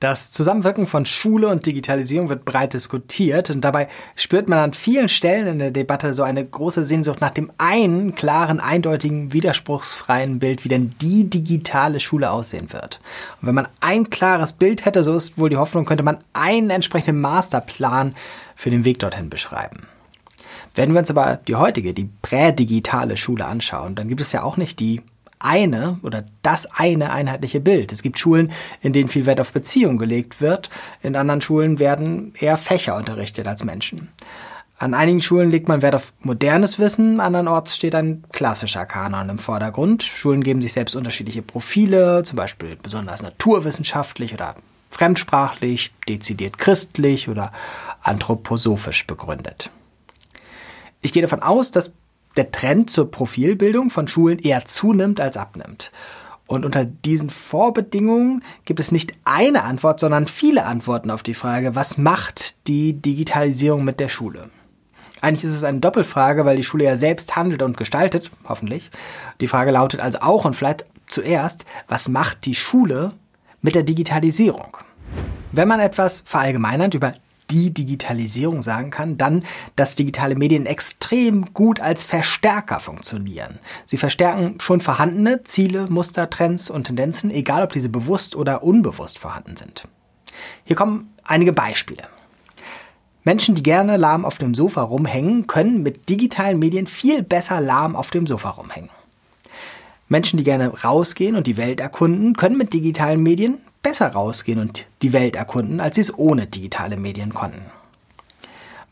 Das Zusammenwirken von Schule und Digitalisierung wird breit diskutiert und dabei spürt man an vielen Stellen in der Debatte so eine große Sehnsucht nach dem einen klaren, eindeutigen, widerspruchsfreien Bild, wie denn die digitale Schule aussehen wird. Und wenn man ein klares Bild hätte, so ist wohl die Hoffnung, könnte man einen entsprechenden Masterplan für den Weg dorthin beschreiben. Wenn wir uns aber die heutige, die prädigitale Schule anschauen, dann gibt es ja auch nicht die eine oder das eine einheitliche Bild. Es gibt Schulen, in denen viel Wert auf Beziehung gelegt wird. In anderen Schulen werden eher Fächer unterrichtet als Menschen. An einigen Schulen legt man Wert auf modernes Wissen, andernorts steht ein klassischer Kanon im Vordergrund. Schulen geben sich selbst unterschiedliche Profile, zum Beispiel besonders naturwissenschaftlich oder fremdsprachlich, dezidiert christlich oder anthroposophisch begründet. Ich gehe davon aus, dass der Trend zur Profilbildung von Schulen eher zunimmt als abnimmt. Und unter diesen Vorbedingungen gibt es nicht eine Antwort, sondern viele Antworten auf die Frage, was macht die Digitalisierung mit der Schule? Eigentlich ist es eine Doppelfrage, weil die Schule ja selbst handelt und gestaltet, hoffentlich. Die Frage lautet also auch und vielleicht zuerst, was macht die Schule mit der Digitalisierung? Wenn man etwas verallgemeinernd über die Digitalisierung sagen kann, dann, dass digitale Medien extrem gut als Verstärker funktionieren. Sie verstärken schon vorhandene Ziele, Muster, Trends und Tendenzen, egal ob diese bewusst oder unbewusst vorhanden sind. Hier kommen einige Beispiele. Menschen, die gerne lahm auf dem Sofa rumhängen, können mit digitalen Medien viel besser lahm auf dem Sofa rumhängen. Menschen, die gerne rausgehen und die Welt erkunden, können mit digitalen Medien besser rausgehen und die Welt erkunden, als sie es ohne digitale Medien konnten.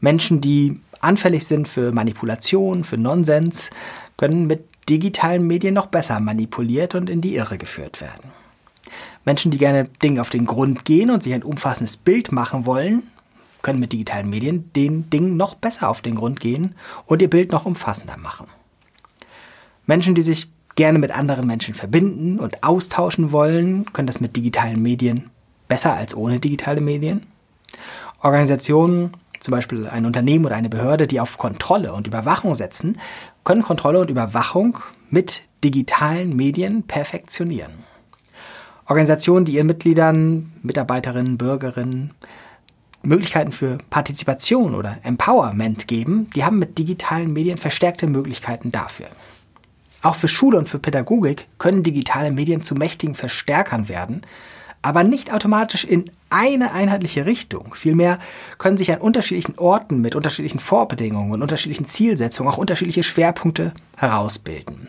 Menschen, die anfällig sind für Manipulation, für Nonsens, können mit digitalen Medien noch besser manipuliert und in die Irre geführt werden. Menschen, die gerne Dingen auf den Grund gehen und sich ein umfassendes Bild machen wollen, können mit digitalen Medien den Dingen noch besser auf den Grund gehen und ihr Bild noch umfassender machen. Menschen, die sich gerne mit anderen Menschen verbinden und austauschen wollen, können das mit digitalen Medien besser als ohne digitale Medien. Organisationen, zum Beispiel ein Unternehmen oder eine Behörde, die auf Kontrolle und Überwachung setzen, können Kontrolle und Überwachung mit digitalen Medien perfektionieren. Organisationen, die ihren Mitgliedern, Mitarbeiterinnen, Bürgerinnen Möglichkeiten für Partizipation oder Empowerment geben, die haben mit digitalen Medien verstärkte Möglichkeiten dafür. Auch für Schule und für Pädagogik können digitale Medien zu mächtigen Verstärkern werden, aber nicht automatisch in eine einheitliche Richtung. Vielmehr können sich an unterschiedlichen Orten mit unterschiedlichen Vorbedingungen und unterschiedlichen Zielsetzungen auch unterschiedliche Schwerpunkte herausbilden.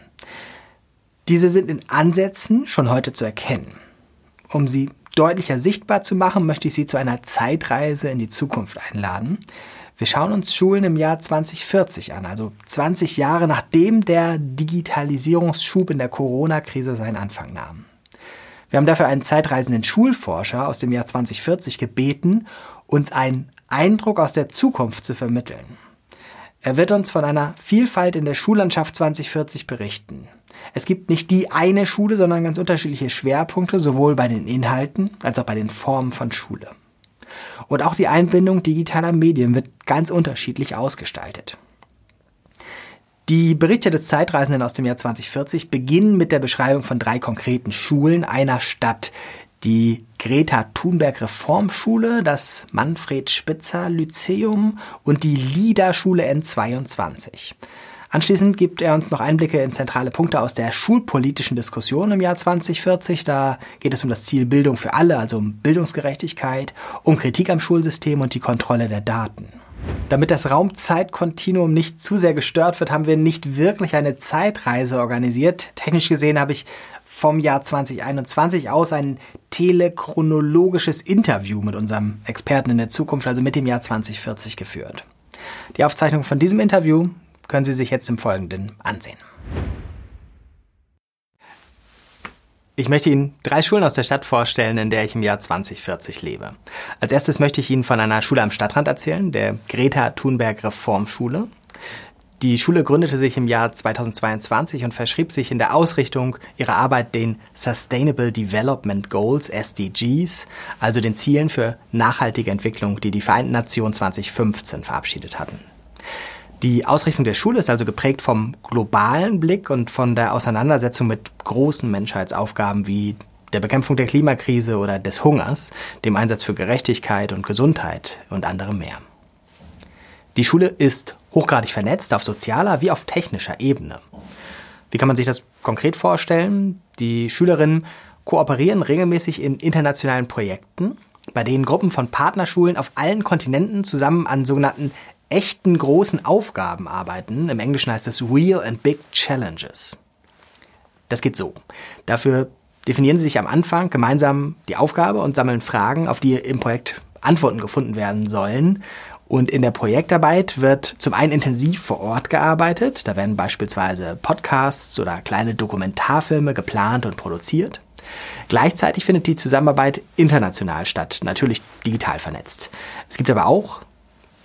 Diese sind in Ansätzen schon heute zu erkennen. Um sie deutlicher sichtbar zu machen, möchte ich Sie zu einer Zeitreise in die Zukunft einladen. Wir schauen uns Schulen im Jahr 2040 an, also 20 Jahre nachdem der Digitalisierungsschub in der Corona-Krise seinen Anfang nahm. Wir haben dafür einen zeitreisenden Schulforscher aus dem Jahr 2040 gebeten, uns einen Eindruck aus der Zukunft zu vermitteln. Er wird uns von einer Vielfalt in der Schullandschaft 2040 berichten. Es gibt nicht die eine Schule, sondern ganz unterschiedliche Schwerpunkte, sowohl bei den Inhalten als auch bei den Formen von Schule. Und auch die Einbindung digitaler Medien wird ganz unterschiedlich ausgestaltet. Die Berichte des Zeitreisenden aus dem Jahr 2040 beginnen mit der Beschreibung von drei konkreten Schulen einer Stadt. Die Greta Thunberg Reformschule, das Manfred Spitzer Lyzeum und die LIDA Schule N22. Anschließend gibt er uns noch Einblicke in zentrale Punkte aus der schulpolitischen Diskussion im Jahr 2040. Da geht es um das Ziel Bildung für alle, also um Bildungsgerechtigkeit, um Kritik am Schulsystem und die Kontrolle der Daten. Damit das Raumzeitkontinuum nicht zu sehr gestört wird, haben wir nicht wirklich eine Zeitreise organisiert. Technisch gesehen habe ich vom Jahr 2021 aus ein telechronologisches Interview mit unserem Experten in der Zukunft, also mit dem Jahr 2040 geführt. Die Aufzeichnung von diesem Interview können Sie sich jetzt im Folgenden ansehen. Ich möchte Ihnen drei Schulen aus der Stadt vorstellen, in der ich im Jahr 2040 lebe. Als erstes möchte ich Ihnen von einer Schule am Stadtrand erzählen, der Greta Thunberg Reformschule. Die Schule gründete sich im Jahr 2022 und verschrieb sich in der Ausrichtung ihrer Arbeit den Sustainable Development Goals, SDGs, also den Zielen für nachhaltige Entwicklung, die die Vereinten Nationen 2015 verabschiedet hatten. Die Ausrichtung der Schule ist also geprägt vom globalen Blick und von der Auseinandersetzung mit großen Menschheitsaufgaben wie der Bekämpfung der Klimakrise oder des Hungers, dem Einsatz für Gerechtigkeit und Gesundheit und anderem mehr. Die Schule ist hochgradig vernetzt auf sozialer wie auf technischer Ebene. Wie kann man sich das konkret vorstellen? Die Schülerinnen kooperieren regelmäßig in internationalen Projekten, bei denen Gruppen von Partnerschulen auf allen Kontinenten zusammen an sogenannten echten großen Aufgaben arbeiten. Im Englischen heißt es Real and Big Challenges. Das geht so. Dafür definieren sie sich am Anfang gemeinsam die Aufgabe und sammeln Fragen, auf die im Projekt Antworten gefunden werden sollen. Und in der Projektarbeit wird zum einen intensiv vor Ort gearbeitet. Da werden beispielsweise Podcasts oder kleine Dokumentarfilme geplant und produziert. Gleichzeitig findet die Zusammenarbeit international statt, natürlich digital vernetzt. Es gibt aber auch,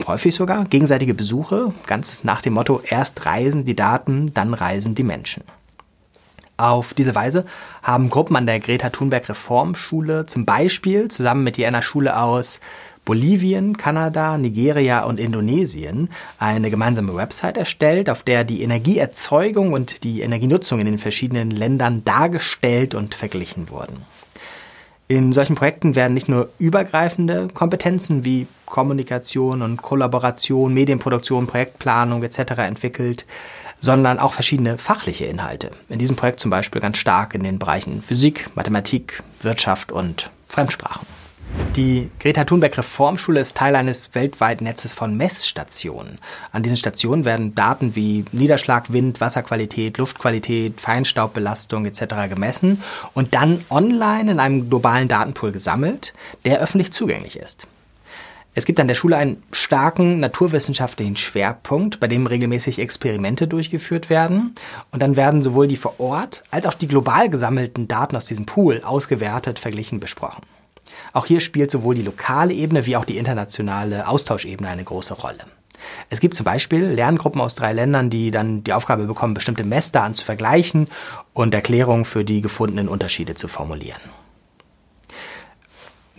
häufig sogar, gegenseitige Besuche, ganz nach dem Motto, erst reisen die Daten, dann reisen die Menschen. Auf diese Weise haben Gruppen an der Greta Thunberg Reformschule zum Beispiel zusammen mit einer Schule aus Bolivien, Kanada, Nigeria und Indonesien eine gemeinsame Website erstellt, auf der die Energieerzeugung und die Energienutzung in den verschiedenen Ländern dargestellt und verglichen wurden. In solchen Projekten werden nicht nur übergreifende Kompetenzen wie Kommunikation und Kollaboration, Medienproduktion, Projektplanung etc. entwickelt, sondern auch verschiedene fachliche Inhalte. In diesem Projekt zum Beispiel ganz stark in den Bereichen Physik, Mathematik, Wirtschaft und Fremdsprachen. Die Greta Thunberg Reformschule ist Teil eines weltweiten Netzes von Messstationen. An diesen Stationen werden Daten wie Niederschlag, Wind, Wasserqualität, Luftqualität, Feinstaubbelastung etc. gemessen und dann online in einem globalen Datenpool gesammelt, der öffentlich zugänglich ist. Es gibt an der Schule einen starken naturwissenschaftlichen Schwerpunkt, bei dem regelmäßig Experimente durchgeführt werden. Und dann werden sowohl die vor Ort als auch die global gesammelten Daten aus diesem Pool ausgewertet, verglichen, besprochen. Auch hier spielt sowohl die lokale Ebene wie auch die internationale Austauschebene eine große Rolle. Es gibt zum Beispiel Lerngruppen aus drei Ländern, die dann die Aufgabe bekommen, bestimmte Messdaten zu vergleichen und Erklärungen für die gefundenen Unterschiede zu formulieren.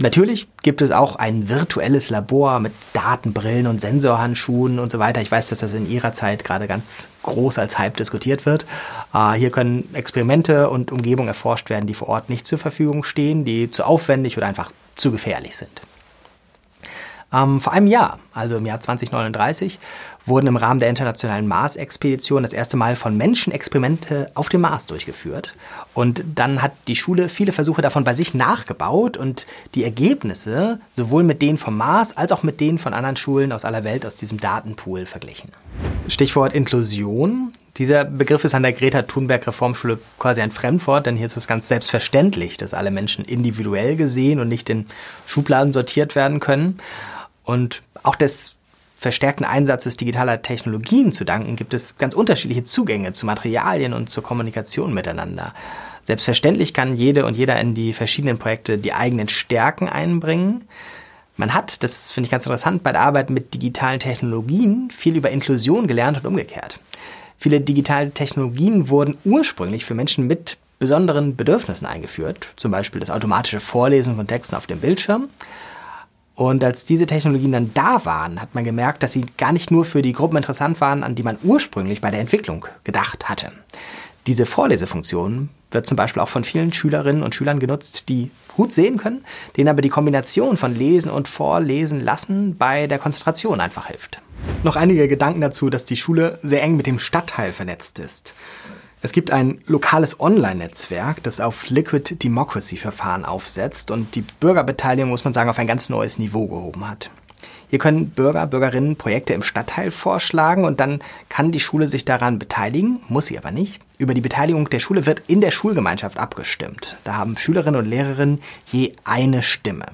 Natürlich gibt es auch ein virtuelles Labor mit Datenbrillen und Sensorhandschuhen und so weiter. Ich weiß, dass das in Ihrer Zeit gerade ganz groß als Hype diskutiert wird. Äh, hier können Experimente und Umgebungen erforscht werden, die vor Ort nicht zur Verfügung stehen, die zu aufwendig oder einfach zu gefährlich sind. Ähm, vor einem Jahr, also im Jahr 2039, wurden im Rahmen der internationalen Mars-Expedition das erste Mal von Menschen Experimente auf dem Mars durchgeführt. Und dann hat die Schule viele Versuche davon bei sich nachgebaut und die Ergebnisse sowohl mit denen vom Mars als auch mit denen von anderen Schulen aus aller Welt aus diesem Datenpool verglichen. Stichwort Inklusion. Dieser Begriff ist an der Greta Thunberg Reformschule quasi ein Fremdwort, denn hier ist es ganz selbstverständlich, dass alle Menschen individuell gesehen und nicht in Schubladen sortiert werden können. Und auch des verstärkten Einsatzes digitaler Technologien zu danken, gibt es ganz unterschiedliche Zugänge zu Materialien und zur Kommunikation miteinander. Selbstverständlich kann jede und jeder in die verschiedenen Projekte die eigenen Stärken einbringen. Man hat, das finde ich ganz interessant, bei der Arbeit mit digitalen Technologien viel über Inklusion gelernt und umgekehrt. Viele digitale Technologien wurden ursprünglich für Menschen mit besonderen Bedürfnissen eingeführt, zum Beispiel das automatische Vorlesen von Texten auf dem Bildschirm. Und als diese Technologien dann da waren, hat man gemerkt, dass sie gar nicht nur für die Gruppen interessant waren, an die man ursprünglich bei der Entwicklung gedacht hatte. Diese Vorlesefunktion wird zum Beispiel auch von vielen Schülerinnen und Schülern genutzt, die gut sehen können, denen aber die Kombination von Lesen und Vorlesen lassen bei der Konzentration einfach hilft. Noch einige Gedanken dazu, dass die Schule sehr eng mit dem Stadtteil vernetzt ist. Es gibt ein lokales Online-Netzwerk, das auf Liquid Democracy-Verfahren aufsetzt und die Bürgerbeteiligung, muss man sagen, auf ein ganz neues Niveau gehoben hat. Hier können Bürger, Bürgerinnen Projekte im Stadtteil vorschlagen und dann kann die Schule sich daran beteiligen, muss sie aber nicht. Über die Beteiligung der Schule wird in der Schulgemeinschaft abgestimmt. Da haben Schülerinnen und Lehrerinnen je eine Stimme.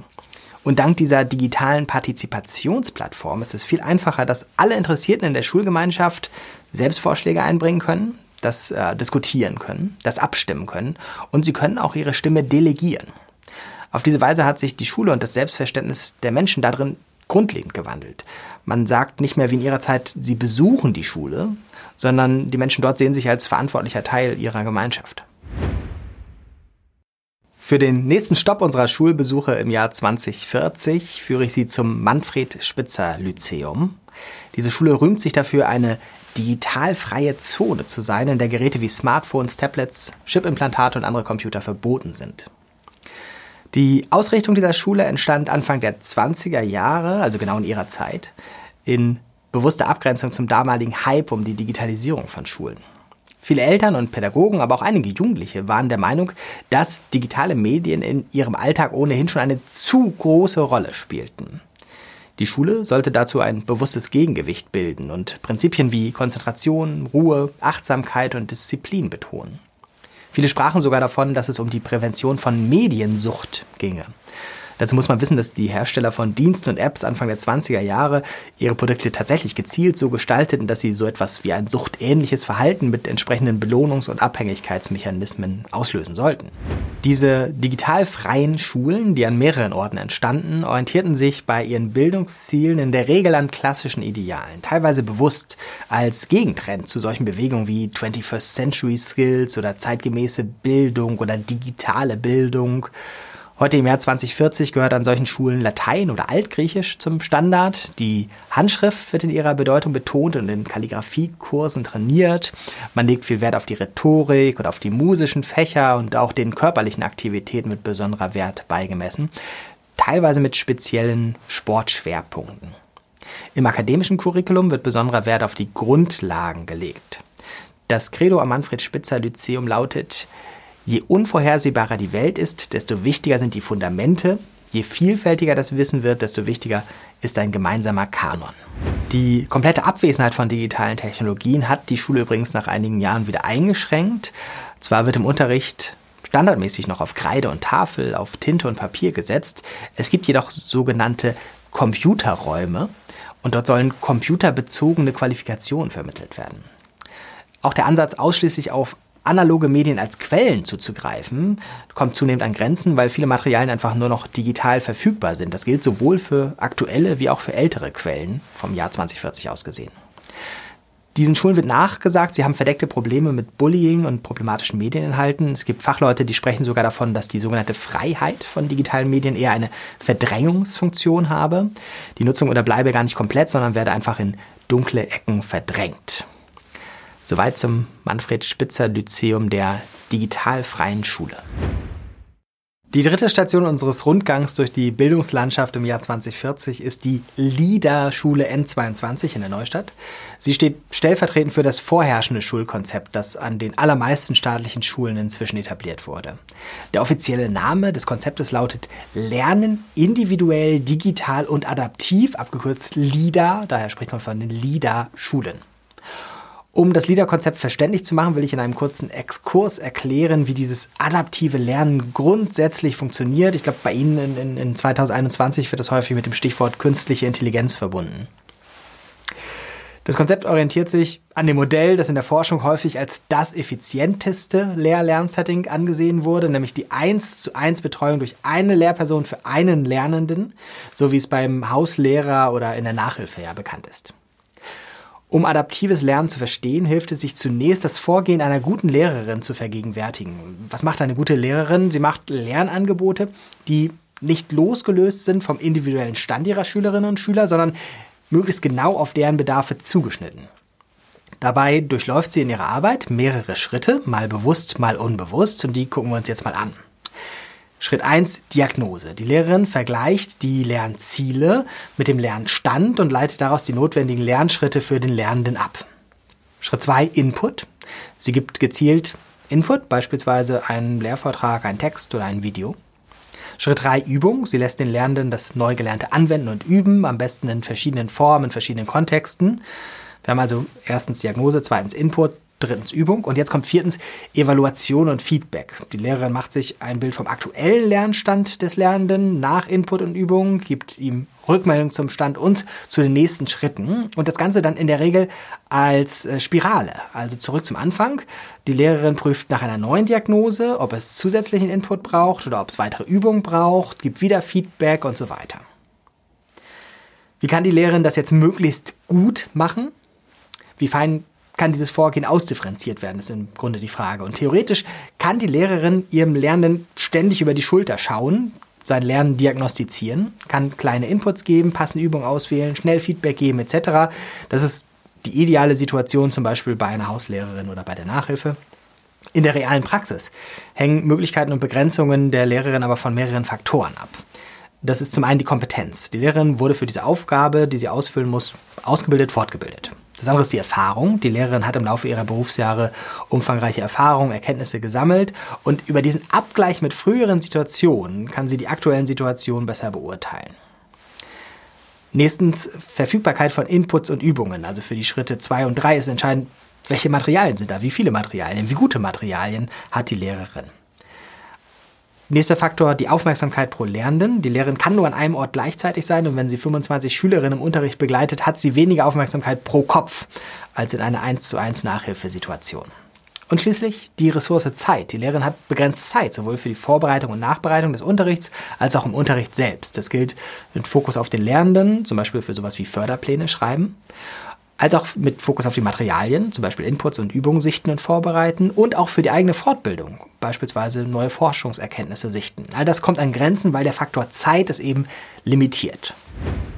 Und dank dieser digitalen Partizipationsplattform ist es viel einfacher, dass alle Interessierten in der Schulgemeinschaft Selbstvorschläge einbringen können, das äh, diskutieren können, das abstimmen können und sie können auch ihre Stimme delegieren. Auf diese Weise hat sich die Schule und das Selbstverständnis der Menschen darin grundlegend gewandelt. Man sagt nicht mehr wie in ihrer Zeit, sie besuchen die Schule, sondern die Menschen dort sehen sich als verantwortlicher Teil ihrer Gemeinschaft. Für den nächsten Stopp unserer Schulbesuche im Jahr 2040 führe ich Sie zum Manfred Spitzer Lyzeum. Diese Schule rühmt sich dafür, eine digitalfreie Zone zu sein, in der Geräte wie Smartphones, Tablets, Chipimplantate und andere Computer verboten sind. Die Ausrichtung dieser Schule entstand Anfang der 20er Jahre, also genau in ihrer Zeit, in bewusster Abgrenzung zum damaligen Hype um die Digitalisierung von Schulen. Viele Eltern und Pädagogen, aber auch einige Jugendliche waren der Meinung, dass digitale Medien in ihrem Alltag ohnehin schon eine zu große Rolle spielten. Die Schule sollte dazu ein bewusstes Gegengewicht bilden und Prinzipien wie Konzentration, Ruhe, Achtsamkeit und Disziplin betonen. Viele sprachen sogar davon, dass es um die Prävention von Mediensucht ginge. Dazu muss man wissen, dass die Hersteller von Diensten und Apps Anfang der 20er Jahre ihre Produkte tatsächlich gezielt so gestalteten, dass sie so etwas wie ein suchtähnliches Verhalten mit entsprechenden Belohnungs- und Abhängigkeitsmechanismen auslösen sollten. Diese digital freien Schulen, die an mehreren Orten entstanden, orientierten sich bei ihren Bildungszielen in der Regel an klassischen Idealen, teilweise bewusst als Gegentrend zu solchen Bewegungen wie 21st Century Skills oder zeitgemäße Bildung oder digitale Bildung Heute im Jahr 2040 gehört an solchen Schulen Latein oder Altgriechisch zum Standard. Die Handschrift wird in ihrer Bedeutung betont und in Kalligrafiekursen trainiert. Man legt viel Wert auf die Rhetorik und auf die musischen Fächer und auch den körperlichen Aktivitäten mit besonderer Wert beigemessen, teilweise mit speziellen Sportschwerpunkten. Im akademischen Curriculum wird besonderer Wert auf die Grundlagen gelegt. Das Credo am Manfred Spitzer Lyzeum lautet, Je unvorhersehbarer die Welt ist, desto wichtiger sind die Fundamente. Je vielfältiger das Wissen wird, desto wichtiger ist ein gemeinsamer Kanon. Die komplette Abwesenheit von digitalen Technologien hat die Schule übrigens nach einigen Jahren wieder eingeschränkt. Zwar wird im Unterricht standardmäßig noch auf Kreide und Tafel, auf Tinte und Papier gesetzt. Es gibt jedoch sogenannte Computerräume und dort sollen computerbezogene Qualifikationen vermittelt werden. Auch der Ansatz, ausschließlich auf analoge Medien als Quellen zuzugreifen, kommt zunehmend an Grenzen, weil viele Materialien einfach nur noch digital verfügbar sind. Das gilt sowohl für aktuelle wie auch für ältere Quellen vom Jahr 2040 aus gesehen. Diesen Schulen wird nachgesagt, sie haben verdeckte Probleme mit Bullying und problematischen Medieninhalten. Es gibt Fachleute, die sprechen sogar davon, dass die sogenannte Freiheit von digitalen Medien eher eine Verdrängungsfunktion habe. Die Nutzung unterbleibe gar nicht komplett, sondern werde einfach in dunkle Ecken verdrängt. Soweit zum Manfred Spitzer Lyzeum der digitalfreien Schule. Die dritte Station unseres Rundgangs durch die Bildungslandschaft im Jahr 2040 ist die LIDA-Schule N22 in der Neustadt. Sie steht stellvertretend für das vorherrschende Schulkonzept, das an den allermeisten staatlichen Schulen inzwischen etabliert wurde. Der offizielle Name des Konzeptes lautet Lernen individuell, digital und adaptiv, abgekürzt LIDA, daher spricht man von den LIDA-Schulen. Um das Liederkonzept verständlich zu machen, will ich in einem kurzen Exkurs erklären, wie dieses adaptive Lernen grundsätzlich funktioniert. Ich glaube, bei Ihnen in, in 2021 wird das häufig mit dem Stichwort künstliche Intelligenz verbunden. Das Konzept orientiert sich an dem Modell, das in der Forschung häufig als das effizienteste Lehr-Lernsetting angesehen wurde, nämlich die 1 zu 1 Betreuung durch eine Lehrperson für einen Lernenden, so wie es beim Hauslehrer oder in der Nachhilfe ja bekannt ist. Um adaptives Lernen zu verstehen, hilft es sich zunächst, das Vorgehen einer guten Lehrerin zu vergegenwärtigen. Was macht eine gute Lehrerin? Sie macht Lernangebote, die nicht losgelöst sind vom individuellen Stand ihrer Schülerinnen und Schüler, sondern möglichst genau auf deren Bedarfe zugeschnitten. Dabei durchläuft sie in ihrer Arbeit mehrere Schritte, mal bewusst, mal unbewusst, und die gucken wir uns jetzt mal an. Schritt 1, Diagnose. Die Lehrerin vergleicht die Lernziele mit dem Lernstand und leitet daraus die notwendigen Lernschritte für den Lernenden ab. Schritt 2, Input. Sie gibt gezielt Input, beispielsweise einen Lehrvortrag, einen Text oder ein Video. Schritt 3, Übung. Sie lässt den Lernenden das Neugelernte anwenden und üben, am besten in verschiedenen Formen, in verschiedenen Kontexten. Wir haben also erstens Diagnose, zweitens Input, drittens Übung und jetzt kommt viertens Evaluation und Feedback. Die Lehrerin macht sich ein Bild vom aktuellen Lernstand des Lernenden nach Input und Übung, gibt ihm Rückmeldung zum Stand und zu den nächsten Schritten und das Ganze dann in der Regel als äh, Spirale. Also zurück zum Anfang. Die Lehrerin prüft nach einer neuen Diagnose, ob es zusätzlichen Input braucht oder ob es weitere Übungen braucht, gibt wieder Feedback und so weiter. Wie kann die Lehrerin das jetzt möglichst gut machen? Wie fein kann dieses Vorgehen ausdifferenziert werden, ist im Grunde die Frage. Und theoretisch kann die Lehrerin ihrem Lernenden ständig über die Schulter schauen, sein Lernen diagnostizieren, kann kleine Inputs geben, passende Übungen auswählen, schnell Feedback geben etc. Das ist die ideale Situation zum Beispiel bei einer Hauslehrerin oder bei der Nachhilfe. In der realen Praxis hängen Möglichkeiten und Begrenzungen der Lehrerin aber von mehreren Faktoren ab. Das ist zum einen die Kompetenz. Die Lehrerin wurde für diese Aufgabe, die sie ausfüllen muss, ausgebildet, fortgebildet. Das andere ist die Erfahrung. Die Lehrerin hat im Laufe ihrer Berufsjahre umfangreiche Erfahrungen, Erkenntnisse gesammelt und über diesen Abgleich mit früheren Situationen kann sie die aktuellen Situationen besser beurteilen. Nächstens Verfügbarkeit von Inputs und Übungen. Also für die Schritte 2 und 3 ist entscheidend, welche Materialien sind da, wie viele Materialien, wie gute Materialien hat die Lehrerin. Nächster Faktor, die Aufmerksamkeit pro Lehrenden. Die Lehrerin kann nur an einem Ort gleichzeitig sein und wenn sie 25 Schülerinnen im Unterricht begleitet, hat sie weniger Aufmerksamkeit pro Kopf als in einer 1 zu 1 Nachhilfesituation. Und schließlich die Ressource Zeit. Die Lehrerin hat begrenzt Zeit, sowohl für die Vorbereitung und Nachbereitung des Unterrichts als auch im Unterricht selbst. Das gilt mit Fokus auf den Lernenden, zum Beispiel für sowas wie Förderpläne schreiben als auch mit Fokus auf die Materialien, zum Beispiel Inputs und Übungen sichten und vorbereiten und auch für die eigene Fortbildung, beispielsweise neue Forschungserkenntnisse sichten. All das kommt an Grenzen, weil der Faktor Zeit es eben limitiert.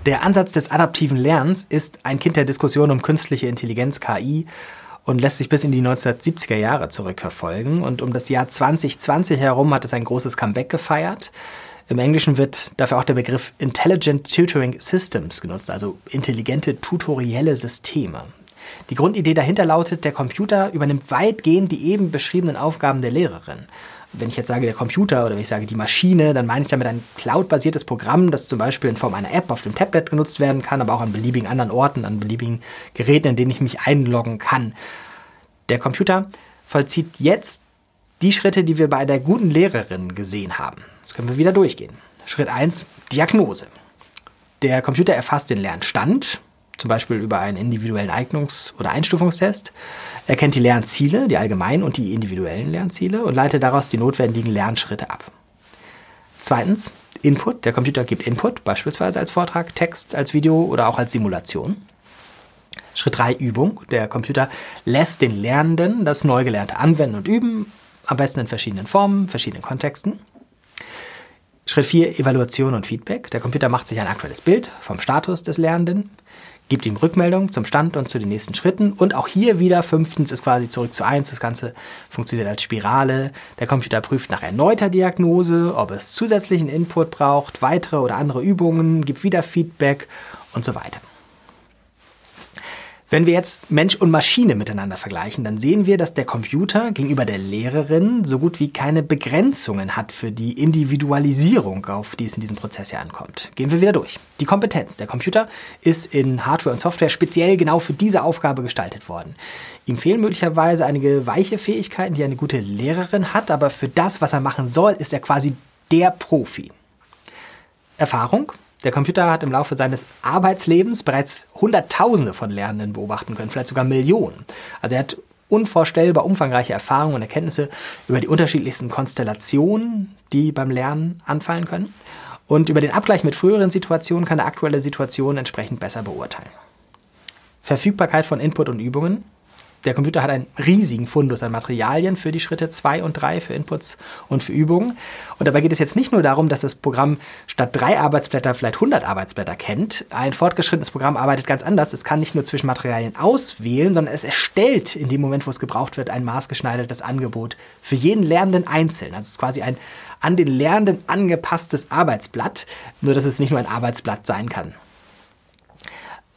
Der Ansatz des adaptiven Lernens ist ein Kind der Diskussion um künstliche Intelligenz, KI, und lässt sich bis in die 1970er Jahre zurückverfolgen. Und um das Jahr 2020 herum hat es ein großes Comeback gefeiert. Im Englischen wird dafür auch der Begriff Intelligent Tutoring Systems genutzt, also intelligente tutorielle Systeme. Die Grundidee dahinter lautet, der Computer übernimmt weitgehend die eben beschriebenen Aufgaben der Lehrerin. Wenn ich jetzt sage der Computer oder wenn ich sage die Maschine, dann meine ich damit ein cloud-basiertes Programm, das zum Beispiel in Form einer App auf dem Tablet genutzt werden kann, aber auch an beliebigen anderen Orten, an beliebigen Geräten, in denen ich mich einloggen kann. Der Computer vollzieht jetzt die Schritte, die wir bei der guten Lehrerin gesehen haben. Das können wir wieder durchgehen. Schritt 1, Diagnose. Der Computer erfasst den Lernstand, zum Beispiel über einen individuellen Eignungs- oder Einstufungstest. Er kennt die Lernziele, die allgemeinen und die individuellen Lernziele und leitet daraus die notwendigen Lernschritte ab. Zweitens, Input. Der Computer gibt Input, beispielsweise als Vortrag, Text, als Video oder auch als Simulation. Schritt 3, Übung. Der Computer lässt den Lernenden das Neugelernte anwenden und üben, am besten in verschiedenen Formen, verschiedenen Kontexten. Schritt 4, Evaluation und Feedback. Der Computer macht sich ein aktuelles Bild vom Status des Lernenden, gibt ihm Rückmeldung zum Stand und zu den nächsten Schritten. Und auch hier wieder, fünftens ist quasi zurück zu eins. Das Ganze funktioniert als Spirale. Der Computer prüft nach erneuter Diagnose, ob es zusätzlichen Input braucht, weitere oder andere Übungen, gibt wieder Feedback und so weiter. Wenn wir jetzt Mensch und Maschine miteinander vergleichen, dann sehen wir, dass der Computer gegenüber der Lehrerin so gut wie keine Begrenzungen hat für die Individualisierung, auf die es in diesem Prozess ja ankommt. Gehen wir wieder durch. Die Kompetenz. Der Computer ist in Hardware und Software speziell genau für diese Aufgabe gestaltet worden. Ihm fehlen möglicherweise einige weiche Fähigkeiten, die eine gute Lehrerin hat, aber für das, was er machen soll, ist er quasi der Profi. Erfahrung. Der Computer hat im Laufe seines Arbeitslebens bereits Hunderttausende von Lernenden beobachten können, vielleicht sogar Millionen. Also er hat unvorstellbar umfangreiche Erfahrungen und Erkenntnisse über die unterschiedlichsten Konstellationen, die beim Lernen anfallen können. Und über den Abgleich mit früheren Situationen kann er aktuelle Situationen entsprechend besser beurteilen. Verfügbarkeit von Input und Übungen der Computer hat einen riesigen Fundus an Materialien für die Schritte 2 und 3, für Inputs und für Übungen. Und dabei geht es jetzt nicht nur darum, dass das Programm statt drei Arbeitsblätter vielleicht 100 Arbeitsblätter kennt. Ein fortgeschrittenes Programm arbeitet ganz anders. Es kann nicht nur zwischen Materialien auswählen, sondern es erstellt in dem Moment, wo es gebraucht wird, ein maßgeschneidertes Angebot für jeden Lernenden einzeln. Also es ist quasi ein an den Lernenden angepasstes Arbeitsblatt, nur dass es nicht nur ein Arbeitsblatt sein kann.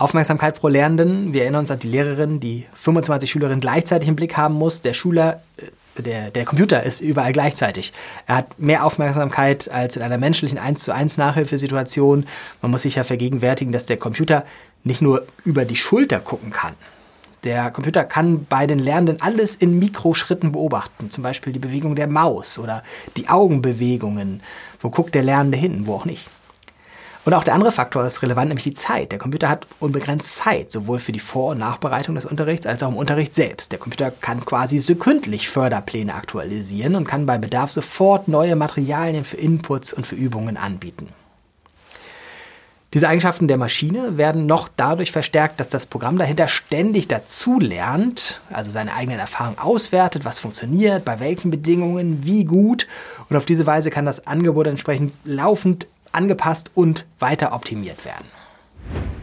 Aufmerksamkeit pro Lernenden. Wir erinnern uns an die Lehrerin, die 25 Schülerinnen gleichzeitig im Blick haben muss. Der Schüler, äh, der, der Computer ist überall gleichzeitig. Er hat mehr Aufmerksamkeit als in einer menschlichen 1 zu 1 Nachhilfesituation. Man muss sich ja vergegenwärtigen, dass der Computer nicht nur über die Schulter gucken kann. Der Computer kann bei den Lernenden alles in Mikroschritten beobachten, zum Beispiel die Bewegung der Maus oder die Augenbewegungen. Wo guckt der Lernende hin, wo auch nicht. Und auch der andere Faktor ist relevant, nämlich die Zeit. Der Computer hat unbegrenzt Zeit, sowohl für die Vor- und Nachbereitung des Unterrichts als auch im Unterricht selbst. Der Computer kann quasi sekündlich Förderpläne aktualisieren und kann bei Bedarf sofort neue Materialien für Inputs und für Übungen anbieten. Diese Eigenschaften der Maschine werden noch dadurch verstärkt, dass das Programm dahinter ständig dazulernt, also seine eigenen Erfahrungen auswertet, was funktioniert, bei welchen Bedingungen, wie gut. Und auf diese Weise kann das Angebot entsprechend laufend angepasst und weiter optimiert werden.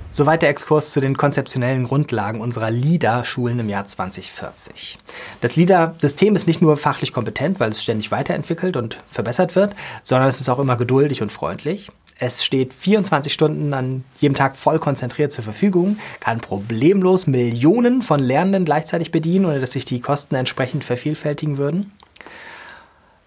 Soweit der Exkurs zu den konzeptionellen Grundlagen unserer LIDA-Schulen im Jahr 2040. Das LIDA-System ist nicht nur fachlich kompetent, weil es ständig weiterentwickelt und verbessert wird, sondern es ist auch immer geduldig und freundlich. Es steht 24 Stunden an jedem Tag voll konzentriert zur Verfügung, kann problemlos Millionen von Lernenden gleichzeitig bedienen, ohne dass sich die Kosten entsprechend vervielfältigen würden.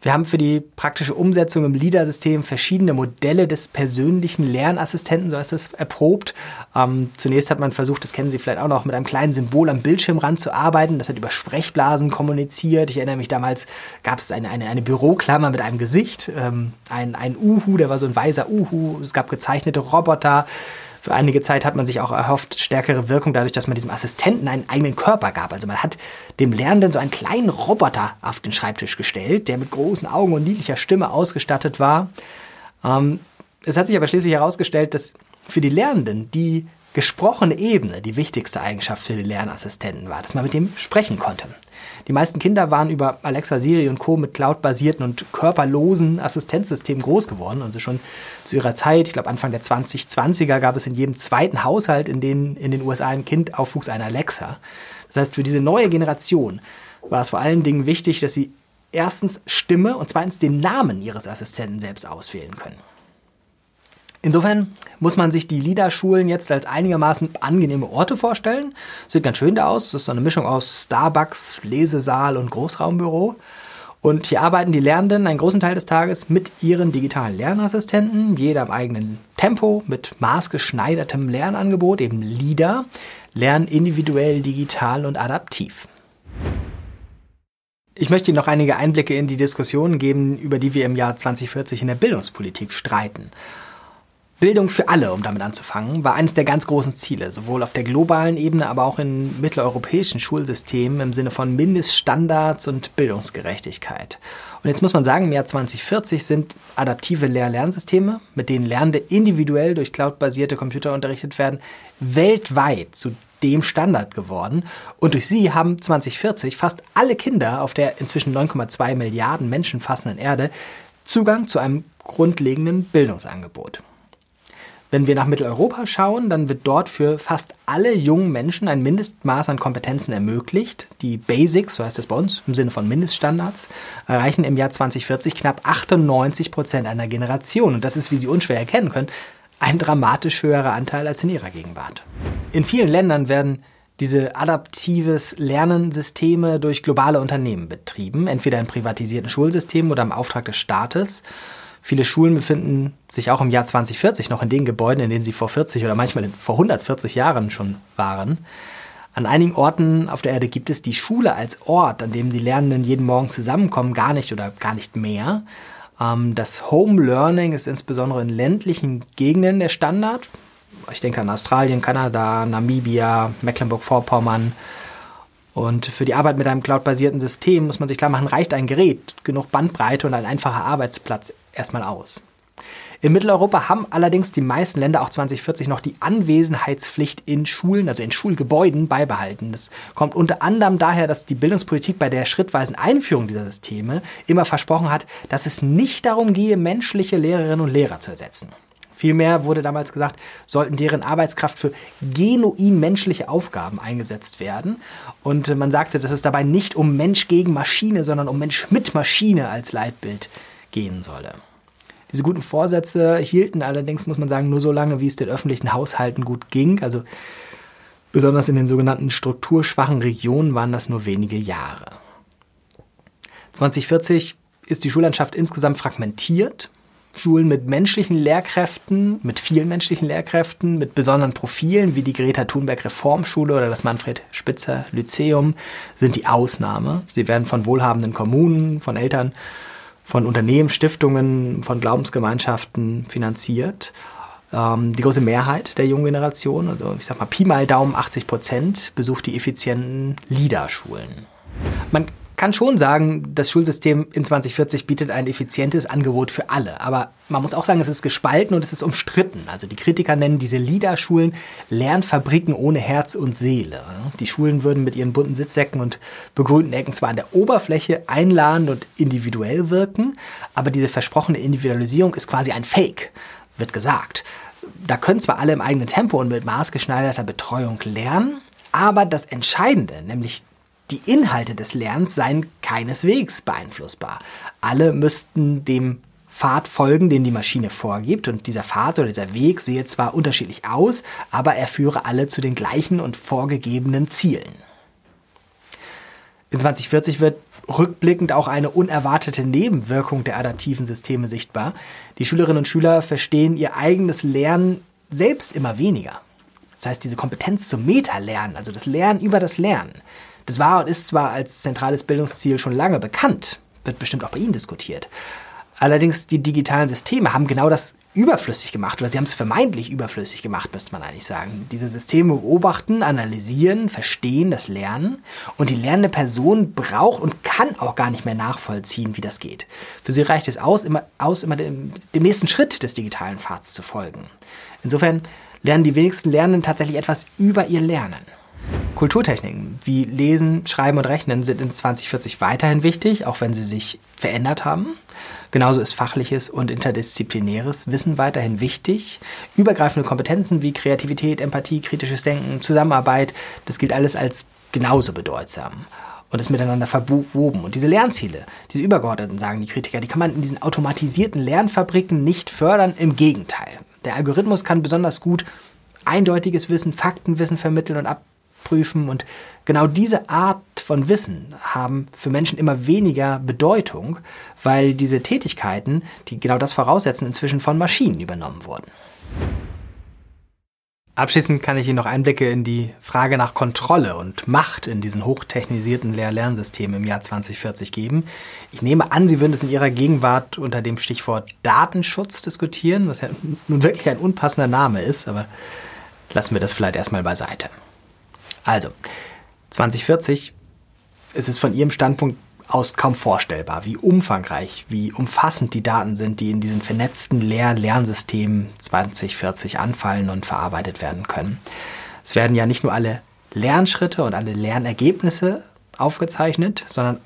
Wir haben für die praktische Umsetzung im LIDA-System verschiedene Modelle des persönlichen Lernassistenten, so heißt es, erprobt. Ähm, zunächst hat man versucht, das kennen Sie vielleicht auch noch, mit einem kleinen Symbol am Bildschirmrand zu arbeiten. Das hat über Sprechblasen kommuniziert. Ich erinnere mich damals, gab es eine, eine, eine Büroklammer mit einem Gesicht, ähm, ein, ein Uhu, der war so ein weißer Uhu. Es gab gezeichnete Roboter. Für einige Zeit hat man sich auch erhofft, stärkere Wirkung dadurch, dass man diesem Assistenten einen eigenen Körper gab. Also man hat dem Lernenden so einen kleinen Roboter auf den Schreibtisch gestellt, der mit großen Augen und niedlicher Stimme ausgestattet war. Ähm, es hat sich aber schließlich herausgestellt, dass für die Lernenden die gesprochene Ebene die wichtigste Eigenschaft für die Lernassistenten war, dass man mit dem sprechen konnte. Die meisten Kinder waren über Alexa, Siri und Co. mit cloudbasierten und körperlosen Assistenzsystemen groß geworden. Also schon zu ihrer Zeit, ich glaube Anfang der 2020er, gab es in jedem zweiten Haushalt in den, in den USA ein Kind aufwuchs ein Alexa. Das heißt, für diese neue Generation war es vor allen Dingen wichtig, dass sie erstens Stimme und zweitens den Namen ihres Assistenten selbst auswählen können. Insofern muss man sich die LIDA-Schulen jetzt als einigermaßen angenehme Orte vorstellen. Sieht ganz schön da aus. Das ist so eine Mischung aus Starbucks, Lesesaal und Großraumbüro. Und hier arbeiten die Lernenden einen großen Teil des Tages mit ihren digitalen Lernassistenten, jeder im eigenen Tempo, mit maßgeschneidertem Lernangebot, eben LIDA, lernen individuell, digital und adaptiv. Ich möchte Ihnen noch einige Einblicke in die Diskussionen geben, über die wir im Jahr 2040 in der Bildungspolitik streiten. Bildung für alle, um damit anzufangen, war eines der ganz großen Ziele, sowohl auf der globalen Ebene, aber auch in mitteleuropäischen Schulsystemen im Sinne von Mindeststandards und Bildungsgerechtigkeit. Und jetzt muss man sagen, im Jahr 2040 sind adaptive Lehr-Lernsysteme, mit denen Lernende individuell durch cloudbasierte Computer unterrichtet werden, weltweit zu dem Standard geworden. Und durch sie haben 2040 fast alle Kinder auf der inzwischen 9,2 Milliarden Menschen fassenden Erde Zugang zu einem grundlegenden Bildungsangebot. Wenn wir nach Mitteleuropa schauen, dann wird dort für fast alle jungen Menschen ein Mindestmaß an Kompetenzen ermöglicht. Die Basics, so heißt es bei uns, im Sinne von Mindeststandards, erreichen im Jahr 2040 knapp 98 Prozent einer Generation. Und das ist, wie Sie unschwer erkennen können, ein dramatisch höherer Anteil als in ihrer Gegenwart. In vielen Ländern werden diese adaptives Lernensysteme durch globale Unternehmen betrieben, entweder in privatisierten Schulsystemen oder im Auftrag des Staates. Viele Schulen befinden sich auch im Jahr 2040 noch in den Gebäuden, in denen sie vor 40 oder manchmal vor 140 Jahren schon waren. An einigen Orten auf der Erde gibt es die Schule als Ort, an dem die Lernenden jeden Morgen zusammenkommen, gar nicht oder gar nicht mehr. Ähm, das Home Learning ist insbesondere in ländlichen Gegenden der Standard. Ich denke an Australien, Kanada, Namibia, Mecklenburg-Vorpommern, und für die Arbeit mit einem cloudbasierten System muss man sich klar machen, reicht ein Gerät, genug Bandbreite und ein einfacher Arbeitsplatz erstmal aus. In Mitteleuropa haben allerdings die meisten Länder auch 2040 noch die Anwesenheitspflicht in Schulen, also in Schulgebäuden, beibehalten. Das kommt unter anderem daher, dass die Bildungspolitik bei der schrittweisen Einführung dieser Systeme immer versprochen hat, dass es nicht darum gehe, menschliche Lehrerinnen und Lehrer zu ersetzen. Vielmehr wurde damals gesagt, sollten deren Arbeitskraft für genuin menschliche Aufgaben eingesetzt werden. Und äh, man sagte, dass es dabei nicht um Mensch gegen Maschine, sondern um Mensch mit Maschine als Leitbild gehen solle. Diese guten Vorsätze hielten allerdings, muss man sagen, nur so lange, wie es den öffentlichen Haushalten gut ging. Also besonders in den sogenannten strukturschwachen Regionen waren das nur wenige Jahre. 2040 ist die Schullandschaft insgesamt fragmentiert. Schulen mit menschlichen Lehrkräften, mit vielen menschlichen Lehrkräften, mit besonderen Profilen wie die Greta Thunberg Reformschule oder das Manfred Spitzer Lyzeum sind die Ausnahme. Sie werden von wohlhabenden Kommunen, von Eltern, von Unternehmen, Stiftungen, von Glaubensgemeinschaften finanziert. Ähm, die große Mehrheit der jungen Generation, also ich sag mal Pi mal Daumen 80 Prozent, besucht die effizienten LIDA-Schulen. Man kann schon sagen, das Schulsystem in 2040 bietet ein effizientes Angebot für alle. Aber man muss auch sagen, es ist gespalten und es ist umstritten. Also die Kritiker nennen diese LIDA-Schulen Lernfabriken ohne Herz und Seele. Die Schulen würden mit ihren bunten Sitzsäcken und begrünten Ecken zwar an der Oberfläche einladend und individuell wirken, aber diese versprochene Individualisierung ist quasi ein Fake, wird gesagt. Da können zwar alle im eigenen Tempo und mit maßgeschneiderter Betreuung lernen, aber das Entscheidende, nämlich die Inhalte des Lernens, seien keineswegs beeinflussbar. Alle müssten dem Pfad folgen, den die Maschine vorgibt. Und dieser Pfad oder dieser Weg sehe zwar unterschiedlich aus, aber er führe alle zu den gleichen und vorgegebenen Zielen. In 2040 wird rückblickend auch eine unerwartete Nebenwirkung der adaptiven Systeme sichtbar. Die Schülerinnen und Schüler verstehen ihr eigenes Lernen selbst immer weniger. Das heißt, diese Kompetenz zum Meta-Lernen, also das Lernen über das Lernen, das war und ist zwar als zentrales Bildungsziel schon lange bekannt, wird bestimmt auch bei Ihnen diskutiert. Allerdings die digitalen Systeme haben genau das überflüssig gemacht, oder sie haben es vermeintlich überflüssig gemacht, müsste man eigentlich sagen. Diese Systeme beobachten, analysieren, verstehen das Lernen und die lernende Person braucht und kann auch gar nicht mehr nachvollziehen, wie das geht. Für sie reicht es aus, immer, aus, immer dem, dem nächsten Schritt des digitalen Pfads zu folgen. Insofern lernen die wenigsten Lernenden tatsächlich etwas über ihr Lernen. Kulturtechniken wie Lesen, Schreiben und Rechnen sind in 2040 weiterhin wichtig, auch wenn sie sich verändert haben. Genauso ist fachliches und interdisziplinäres Wissen weiterhin wichtig. Übergreifende Kompetenzen wie Kreativität, Empathie, kritisches Denken, Zusammenarbeit, das gilt alles als genauso bedeutsam und ist miteinander verwoben. Und diese Lernziele, diese übergeordneten, sagen die Kritiker, die kann man in diesen automatisierten Lernfabriken nicht fördern. Im Gegenteil. Der Algorithmus kann besonders gut eindeutiges Wissen, Faktenwissen vermitteln und ab prüfen. Und genau diese Art von Wissen haben für Menschen immer weniger Bedeutung, weil diese Tätigkeiten, die genau das voraussetzen, inzwischen von Maschinen übernommen wurden. Abschließend kann ich Ihnen noch Einblicke in die Frage nach Kontrolle und Macht in diesen hochtechnisierten Lehr-Lernsystemen im Jahr 2040 geben. Ich nehme an, Sie würden es in Ihrer Gegenwart unter dem Stichwort Datenschutz diskutieren, was ja nun wirklich ein unpassender Name ist, aber lassen wir das vielleicht erstmal beiseite. Also, 2040 ist es von Ihrem Standpunkt aus kaum vorstellbar, wie umfangreich, wie umfassend die Daten sind, die in diesen vernetzten Lehr-Lernsystemen 2040 anfallen und verarbeitet werden können. Es werden ja nicht nur alle Lernschritte und alle Lernergebnisse aufgezeichnet, sondern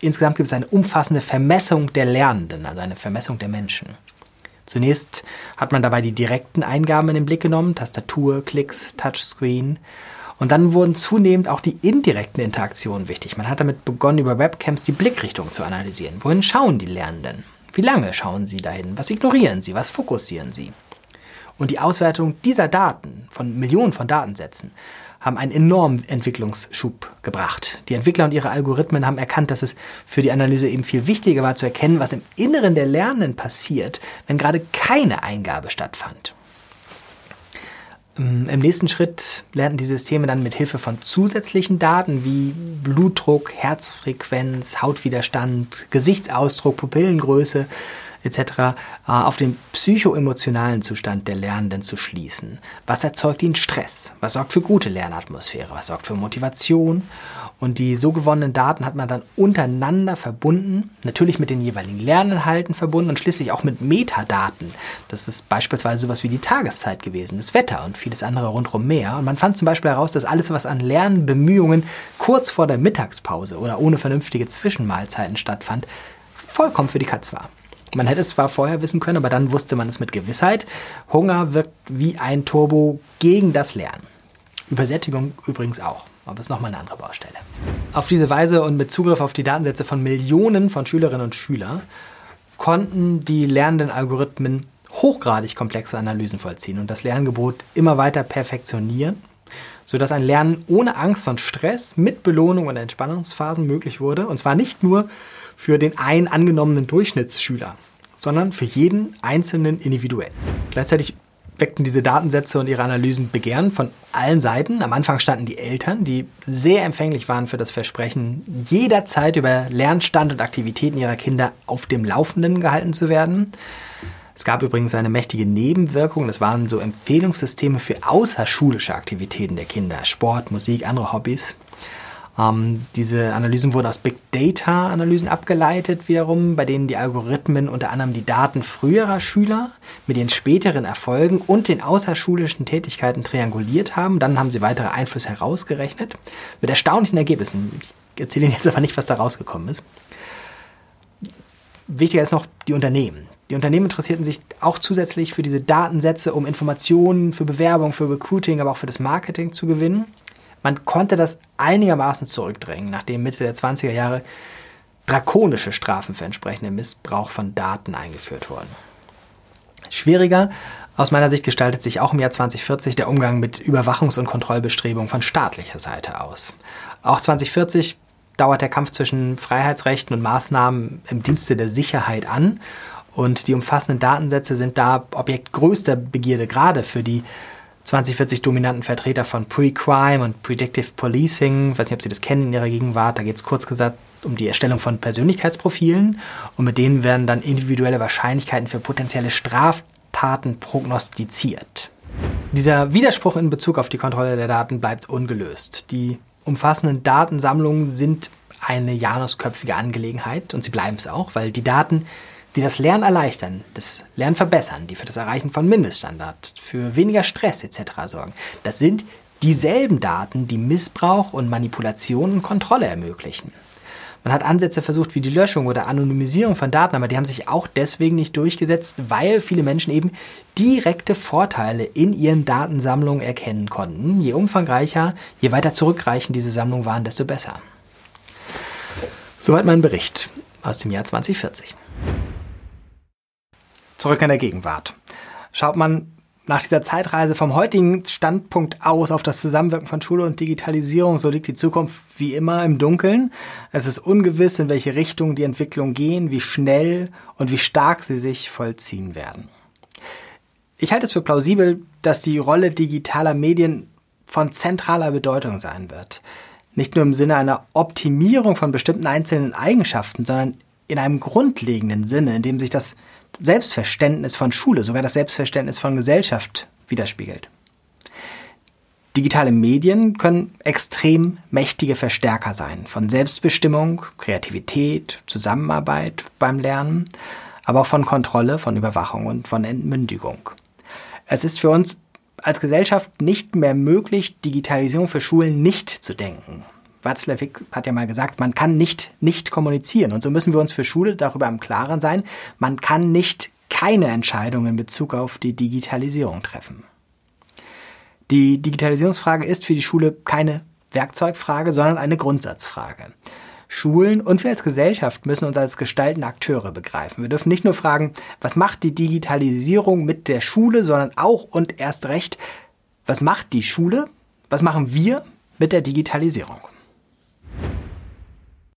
insgesamt gibt es eine umfassende Vermessung der Lernenden, also eine Vermessung der Menschen. Zunächst hat man dabei die direkten Eingaben in den Blick genommen, Tastatur, Klicks, Touchscreen und dann wurden zunehmend auch die indirekten Interaktionen wichtig. Man hat damit begonnen, über Webcams die Blickrichtung zu analysieren. Wohin schauen die Lernenden? Wie lange schauen sie dahin? Was ignorieren sie? Was fokussieren sie? Und die Auswertung dieser Daten, von Millionen von Datensätzen, haben einen enormen Entwicklungsschub gebracht. Die Entwickler und ihre Algorithmen haben erkannt, dass es für die Analyse eben viel wichtiger war zu erkennen, was im Inneren der Lernenden passiert, wenn gerade keine Eingabe stattfand. Ähm, Im nächsten Schritt lernten die Systeme dann mit Hilfe von zusätzlichen Daten wie Blutdruck, Herzfrequenz, Hautwiderstand, Gesichtsausdruck, Pupillengröße etc. Äh, auf den psychoemotionalen Zustand der Lernenden zu schließen. Was erzeugt ihnen Stress? Was sorgt für gute Lernatmosphäre? Was sorgt für Motivation? Und die so gewonnenen Daten hat man dann untereinander verbunden, natürlich mit den jeweiligen Lerninhalten verbunden und schließlich auch mit Metadaten. Das ist beispielsweise sowas wie die Tageszeit gewesen, das Wetter und vieles andere rundherum mehr. Und man fand zum Beispiel heraus, dass alles, was an Lernbemühungen kurz vor der Mittagspause oder ohne vernünftige Zwischenmahlzeiten stattfand, vollkommen für die Katz war. Man hätte es zwar vorher wissen können, aber dann wusste man es mit Gewissheit. Hunger wirkt wie ein Turbo gegen das Lernen. Übersättigung übrigens auch. Aber ist nochmal eine andere Baustelle. Auf diese Weise und mit Zugriff auf die Datensätze von Millionen von Schülerinnen und Schülern konnten die lernenden Algorithmen hochgradig komplexe Analysen vollziehen und das Lerngebot immer weiter perfektionieren, sodass ein Lernen ohne Angst und Stress mit Belohnung und Entspannungsphasen möglich wurde. Und zwar nicht nur für den einen angenommenen Durchschnittsschüler, sondern für jeden einzelnen individuell. Gleichzeitig weckten diese Datensätze und ihre Analysen Begehren von allen Seiten. Am Anfang standen die Eltern, die sehr empfänglich waren für das Versprechen, jederzeit über Lernstand und Aktivitäten ihrer Kinder auf dem Laufenden gehalten zu werden. Es gab übrigens eine mächtige Nebenwirkung. Das waren so Empfehlungssysteme für außerschulische Aktivitäten der Kinder. Sport, Musik, andere Hobbys. Ähm, diese Analysen wurden aus Big Data-Analysen abgeleitet, wiederum, bei denen die Algorithmen unter anderem die Daten früherer Schüler mit den späteren Erfolgen und den außerschulischen Tätigkeiten trianguliert haben. Dann haben sie weitere Einflüsse herausgerechnet, mit erstaunlichen Ergebnissen. Ich erzähle Ihnen jetzt aber nicht, was da rausgekommen ist. Wichtiger ist noch die Unternehmen. Die Unternehmen interessierten sich auch zusätzlich für diese Datensätze, um Informationen für Bewerbung, für Recruiting, aber auch für das Marketing zu gewinnen. Man konnte das einigermaßen zurückdrängen, nachdem Mitte der 20er Jahre drakonische Strafen für entsprechenden Missbrauch von Daten eingeführt wurden. Schwieriger aus meiner Sicht gestaltet sich auch im Jahr 2040 der Umgang mit Überwachungs- und Kontrollbestrebungen von staatlicher Seite aus. Auch 2040 dauert der Kampf zwischen Freiheitsrechten und Maßnahmen im Dienste der Sicherheit an und die umfassenden Datensätze sind da Objekt größter Begierde, gerade für die 2040 dominanten Vertreter von Pre-Crime und Predictive Policing. Ich weiß nicht, ob Sie das kennen in Ihrer Gegenwart. Da geht es kurz gesagt um die Erstellung von Persönlichkeitsprofilen und mit denen werden dann individuelle Wahrscheinlichkeiten für potenzielle Straftaten prognostiziert. Dieser Widerspruch in Bezug auf die Kontrolle der Daten bleibt ungelöst. Die umfassenden Datensammlungen sind eine janusköpfige Angelegenheit und sie bleiben es auch, weil die Daten die das Lernen erleichtern, das Lernen verbessern, die für das Erreichen von Mindeststandards, für weniger Stress etc. sorgen. Das sind dieselben Daten, die Missbrauch und Manipulation und Kontrolle ermöglichen. Man hat Ansätze versucht wie die Löschung oder Anonymisierung von Daten, aber die haben sich auch deswegen nicht durchgesetzt, weil viele Menschen eben direkte Vorteile in ihren Datensammlungen erkennen konnten. Je umfangreicher, je weiter zurückreichend diese Sammlungen waren, desto besser. Soweit mein Bericht aus dem Jahr 2040. Zurück in der Gegenwart. Schaut man nach dieser Zeitreise vom heutigen Standpunkt aus auf das Zusammenwirken von Schule und Digitalisierung, so liegt die Zukunft wie immer im Dunkeln. Es ist ungewiss, in welche Richtung die Entwicklung gehen, wie schnell und wie stark sie sich vollziehen werden. Ich halte es für plausibel, dass die Rolle digitaler Medien von zentraler Bedeutung sein wird. Nicht nur im Sinne einer Optimierung von bestimmten einzelnen Eigenschaften, sondern in einem grundlegenden Sinne, in dem sich das Selbstverständnis von Schule, sogar das Selbstverständnis von Gesellschaft widerspiegelt. Digitale Medien können extrem mächtige Verstärker sein von Selbstbestimmung, Kreativität, Zusammenarbeit beim Lernen, aber auch von Kontrolle, von Überwachung und von Entmündigung. Es ist für uns als Gesellschaft nicht mehr möglich, Digitalisierung für Schulen nicht zu denken. Watzlawick hat ja mal gesagt, man kann nicht nicht kommunizieren. Und so müssen wir uns für Schule darüber im Klaren sein, man kann nicht keine Entscheidung in Bezug auf die Digitalisierung treffen. Die Digitalisierungsfrage ist für die Schule keine Werkzeugfrage, sondern eine Grundsatzfrage. Schulen und wir als Gesellschaft müssen uns als gestaltende Akteure begreifen. Wir dürfen nicht nur fragen, was macht die Digitalisierung mit der Schule, sondern auch und erst recht, was macht die Schule, was machen wir mit der Digitalisierung.